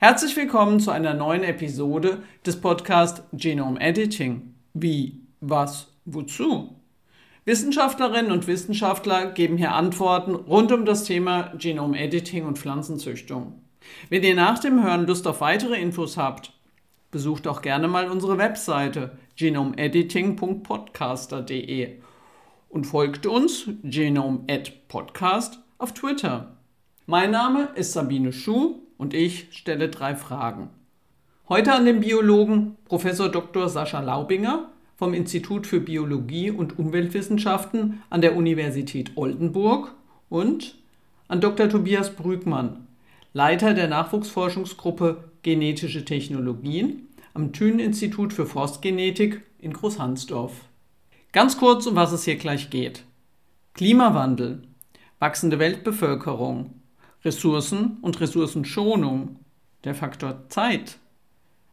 Herzlich willkommen zu einer neuen Episode des Podcasts Genome Editing. Wie, was, wozu? Wissenschaftlerinnen und Wissenschaftler geben hier Antworten rund um das Thema Genome Editing und Pflanzenzüchtung. Wenn ihr nach dem Hören Lust auf weitere Infos habt, besucht auch gerne mal unsere Webseite genomediting.podcaster.de und folgt uns Genome Podcast auf Twitter. Mein Name ist Sabine Schuh und ich stelle drei Fragen. Heute an den Biologen Prof. Dr. Sascha Laubinger vom Institut für Biologie und Umweltwissenschaften an der Universität Oldenburg und an Dr. Tobias Brügmann, Leiter der Nachwuchsforschungsgruppe Genetische Technologien am Thünen-Institut für Forstgenetik in Großhansdorf. Ganz kurz, um was es hier gleich geht. Klimawandel, wachsende Weltbevölkerung, Ressourcen und Ressourcenschonung, der Faktor Zeit,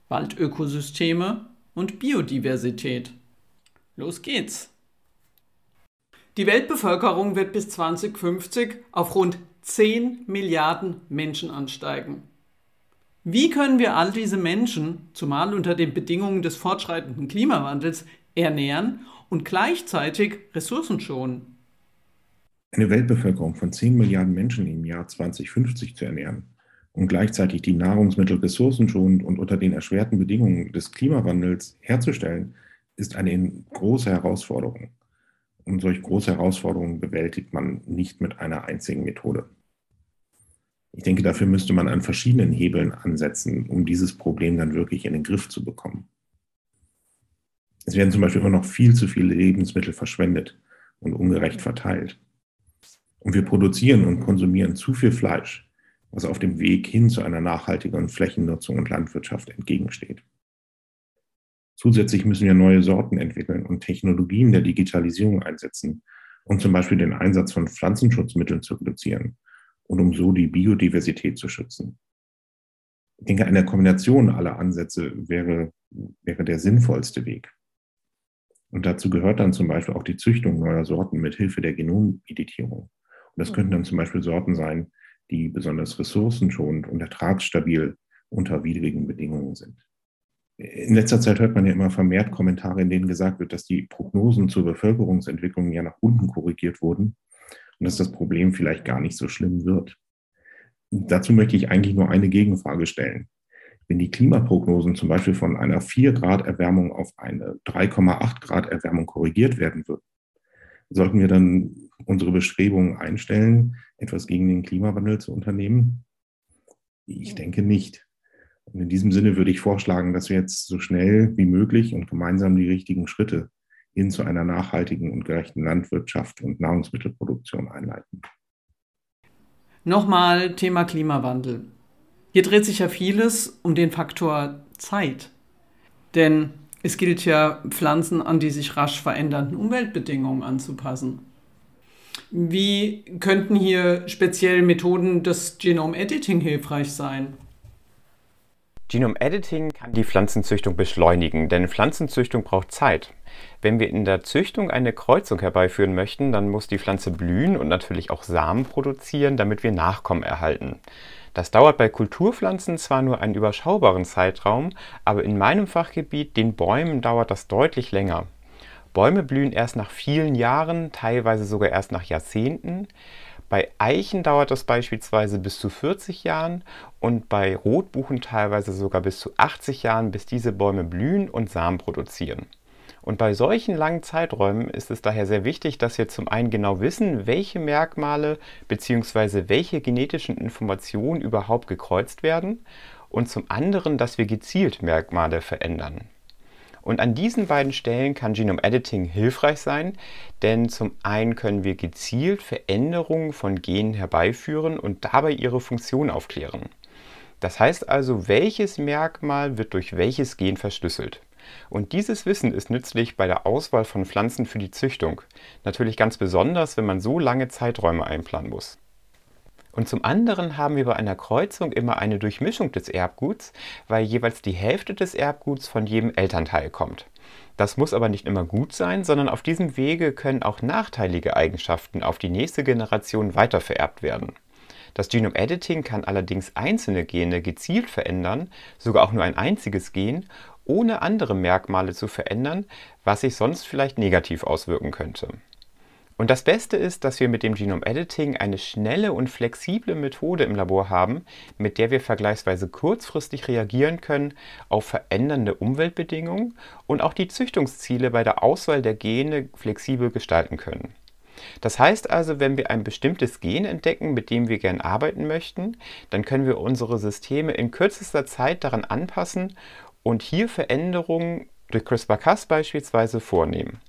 Waldökosysteme und Biodiversität. Los geht's! Die Weltbevölkerung wird bis 2050 auf rund 10 Milliarden Menschen ansteigen. Wie können wir all diese Menschen, zumal unter den Bedingungen des fortschreitenden Klimawandels, ernähren und gleichzeitig Ressourcen schonen? Eine Weltbevölkerung von 10 Milliarden Menschen im Jahr 2050 zu ernähren und gleichzeitig die Nahrungsmittel ressourcenschonend und unter den erschwerten Bedingungen des Klimawandels herzustellen, ist eine große Herausforderung. Und solch große Herausforderungen bewältigt man nicht mit einer einzigen Methode. Ich denke, dafür müsste man an verschiedenen Hebeln ansetzen, um dieses Problem dann wirklich in den Griff zu bekommen. Es werden zum Beispiel immer noch viel zu viele Lebensmittel verschwendet und ungerecht verteilt. Und wir produzieren und konsumieren zu viel Fleisch, was auf dem Weg hin zu einer nachhaltigeren Flächennutzung und Landwirtschaft entgegensteht. Zusätzlich müssen wir neue Sorten entwickeln und Technologien der Digitalisierung einsetzen, um zum Beispiel den Einsatz von Pflanzenschutzmitteln zu reduzieren und um so die Biodiversität zu schützen. Ich denke, eine Kombination aller Ansätze wäre, wäre der sinnvollste Weg. Und dazu gehört dann zum Beispiel auch die Züchtung neuer Sorten mit Hilfe der Genomeditierung. Und das könnten dann zum Beispiel Sorten sein, die besonders ressourcenschonend und ertragsstabil unter widrigen Bedingungen sind. In letzter Zeit hört man ja immer vermehrt Kommentare, in denen gesagt wird, dass die Prognosen zur Bevölkerungsentwicklung ja nach unten korrigiert wurden und dass das Problem vielleicht gar nicht so schlimm wird. Dazu möchte ich eigentlich nur eine Gegenfrage stellen. Wenn die Klimaprognosen zum Beispiel von einer 4 Grad Erwärmung auf eine 3,8 Grad Erwärmung korrigiert werden würden, sollten wir dann unsere Bestrebungen einstellen, etwas gegen den Klimawandel zu unternehmen? Ich denke nicht. Und in diesem Sinne würde ich vorschlagen, dass wir jetzt so schnell wie möglich und gemeinsam die richtigen Schritte hin zu einer nachhaltigen und gerechten Landwirtschaft und Nahrungsmittelproduktion einleiten. Nochmal Thema Klimawandel. Hier dreht sich ja vieles um den Faktor Zeit. Denn es gilt ja, Pflanzen an die sich rasch verändernden Umweltbedingungen anzupassen. Wie könnten hier speziell Methoden des Genome Editing hilfreich sein? Genome Editing kann die Pflanzenzüchtung beschleunigen, denn Pflanzenzüchtung braucht Zeit. Wenn wir in der Züchtung eine Kreuzung herbeiführen möchten, dann muss die Pflanze blühen und natürlich auch Samen produzieren, damit wir Nachkommen erhalten. Das dauert bei Kulturpflanzen zwar nur einen überschaubaren Zeitraum, aber in meinem Fachgebiet, den Bäumen, dauert das deutlich länger. Bäume blühen erst nach vielen Jahren, teilweise sogar erst nach Jahrzehnten. Bei Eichen dauert das beispielsweise bis zu 40 Jahren und bei Rotbuchen teilweise sogar bis zu 80 Jahren, bis diese Bäume blühen und Samen produzieren. Und bei solchen langen Zeiträumen ist es daher sehr wichtig, dass wir zum einen genau wissen, welche Merkmale bzw. welche genetischen Informationen überhaupt gekreuzt werden und zum anderen, dass wir gezielt Merkmale verändern. Und an diesen beiden Stellen kann Genome Editing hilfreich sein, denn zum einen können wir gezielt Veränderungen von Genen herbeiführen und dabei ihre Funktion aufklären. Das heißt also, welches Merkmal wird durch welches Gen verschlüsselt. Und dieses Wissen ist nützlich bei der Auswahl von Pflanzen für die Züchtung. Natürlich ganz besonders, wenn man so lange Zeiträume einplanen muss. Und zum anderen haben wir bei einer Kreuzung immer eine Durchmischung des Erbguts, weil jeweils die Hälfte des Erbguts von jedem Elternteil kommt. Das muss aber nicht immer gut sein, sondern auf diesem Wege können auch nachteilige Eigenschaften auf die nächste Generation weitervererbt werden. Das Genome Editing kann allerdings einzelne Gene gezielt verändern, sogar auch nur ein einziges Gen, ohne andere Merkmale zu verändern, was sich sonst vielleicht negativ auswirken könnte. Und das Beste ist, dass wir mit dem Genome Editing eine schnelle und flexible Methode im Labor haben, mit der wir vergleichsweise kurzfristig reagieren können auf verändernde Umweltbedingungen und auch die Züchtungsziele bei der Auswahl der Gene flexibel gestalten können. Das heißt also, wenn wir ein bestimmtes Gen entdecken, mit dem wir gern arbeiten möchten, dann können wir unsere Systeme in kürzester Zeit daran anpassen und hier Veränderungen durch CRISPR-Cas beispielsweise vornehmen.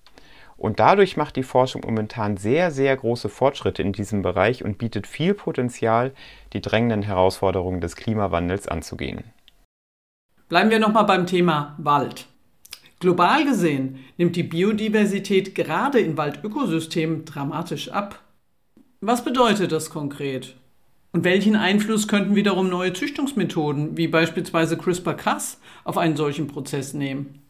Und dadurch macht die Forschung momentan sehr, sehr große Fortschritte in diesem Bereich und bietet viel Potenzial, die drängenden Herausforderungen des Klimawandels anzugehen. Bleiben wir nochmal beim Thema Wald. Global gesehen nimmt die Biodiversität gerade in Waldökosystemen dramatisch ab. Was bedeutet das konkret? Und welchen Einfluss könnten wiederum neue Züchtungsmethoden, wie beispielsweise CRISPR-Cas, auf einen solchen Prozess nehmen?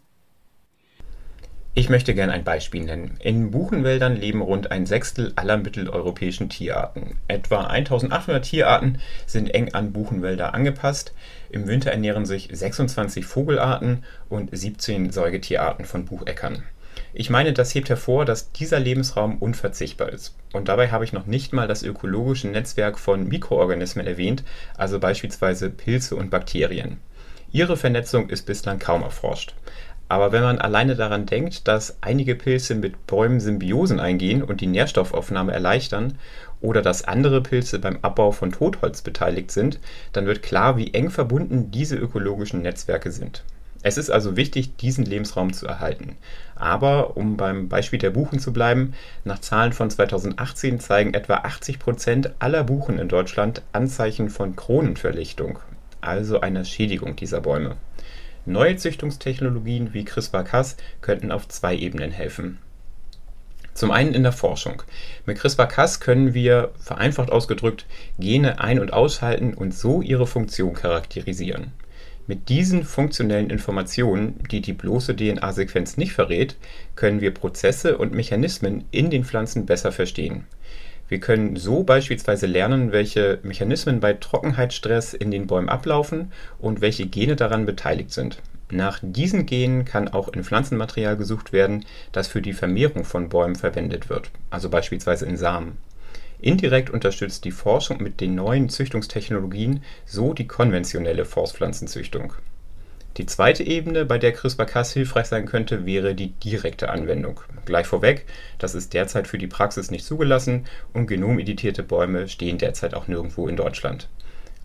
Ich möchte gerne ein Beispiel nennen. In Buchenwäldern leben rund ein Sechstel aller mitteleuropäischen Tierarten. Etwa 1800 Tierarten sind eng an Buchenwälder angepasst. Im Winter ernähren sich 26 Vogelarten und 17 Säugetierarten von Bucheckern. Ich meine, das hebt hervor, dass dieser Lebensraum unverzichtbar ist. Und dabei habe ich noch nicht mal das ökologische Netzwerk von Mikroorganismen erwähnt, also beispielsweise Pilze und Bakterien. Ihre Vernetzung ist bislang kaum erforscht. Aber wenn man alleine daran denkt, dass einige Pilze mit Bäumen Symbiosen eingehen und die Nährstoffaufnahme erleichtern, oder dass andere Pilze beim Abbau von Totholz beteiligt sind, dann wird klar, wie eng verbunden diese ökologischen Netzwerke sind. Es ist also wichtig, diesen Lebensraum zu erhalten. Aber, um beim Beispiel der Buchen zu bleiben, nach Zahlen von 2018 zeigen etwa 80 Prozent aller Buchen in Deutschland Anzeichen von Kronenverlichtung, also einer Schädigung dieser Bäume. Neue Züchtungstechnologien wie CRISPR-Cas könnten auf zwei Ebenen helfen. Zum einen in der Forschung. Mit CRISPR-Cas können wir, vereinfacht ausgedrückt, Gene ein- und ausschalten und so ihre Funktion charakterisieren. Mit diesen funktionellen Informationen, die die bloße DNA-Sequenz nicht verrät, können wir Prozesse und Mechanismen in den Pflanzen besser verstehen. Wir können so beispielsweise lernen, welche Mechanismen bei Trockenheitsstress in den Bäumen ablaufen und welche Gene daran beteiligt sind. Nach diesen Genen kann auch in Pflanzenmaterial gesucht werden, das für die Vermehrung von Bäumen verwendet wird, also beispielsweise in Samen. Indirekt unterstützt die Forschung mit den neuen Züchtungstechnologien so die konventionelle Forstpflanzenzüchtung. Die zweite Ebene, bei der CRISPR-Cas hilfreich sein könnte, wäre die direkte Anwendung. Gleich vorweg, das ist derzeit für die Praxis nicht zugelassen und genomeditierte Bäume stehen derzeit auch nirgendwo in Deutschland.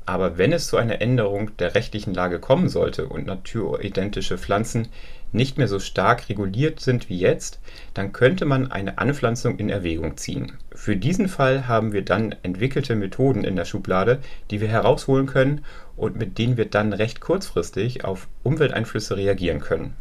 Aber wenn es zu einer Änderung der rechtlichen Lage kommen sollte und naturidentische Pflanzen nicht mehr so stark reguliert sind wie jetzt, dann könnte man eine Anpflanzung in Erwägung ziehen. Für diesen Fall haben wir dann entwickelte Methoden in der Schublade, die wir herausholen können und mit denen wir dann recht kurzfristig auf Umwelteinflüsse reagieren können.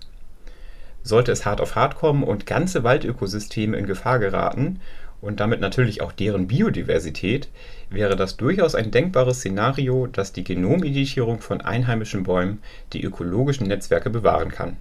Sollte es hart auf hart kommen und ganze Waldökosysteme in Gefahr geraten und damit natürlich auch deren Biodiversität, wäre das durchaus ein denkbares Szenario, dass die Genomeditierung von einheimischen Bäumen die ökologischen Netzwerke bewahren kann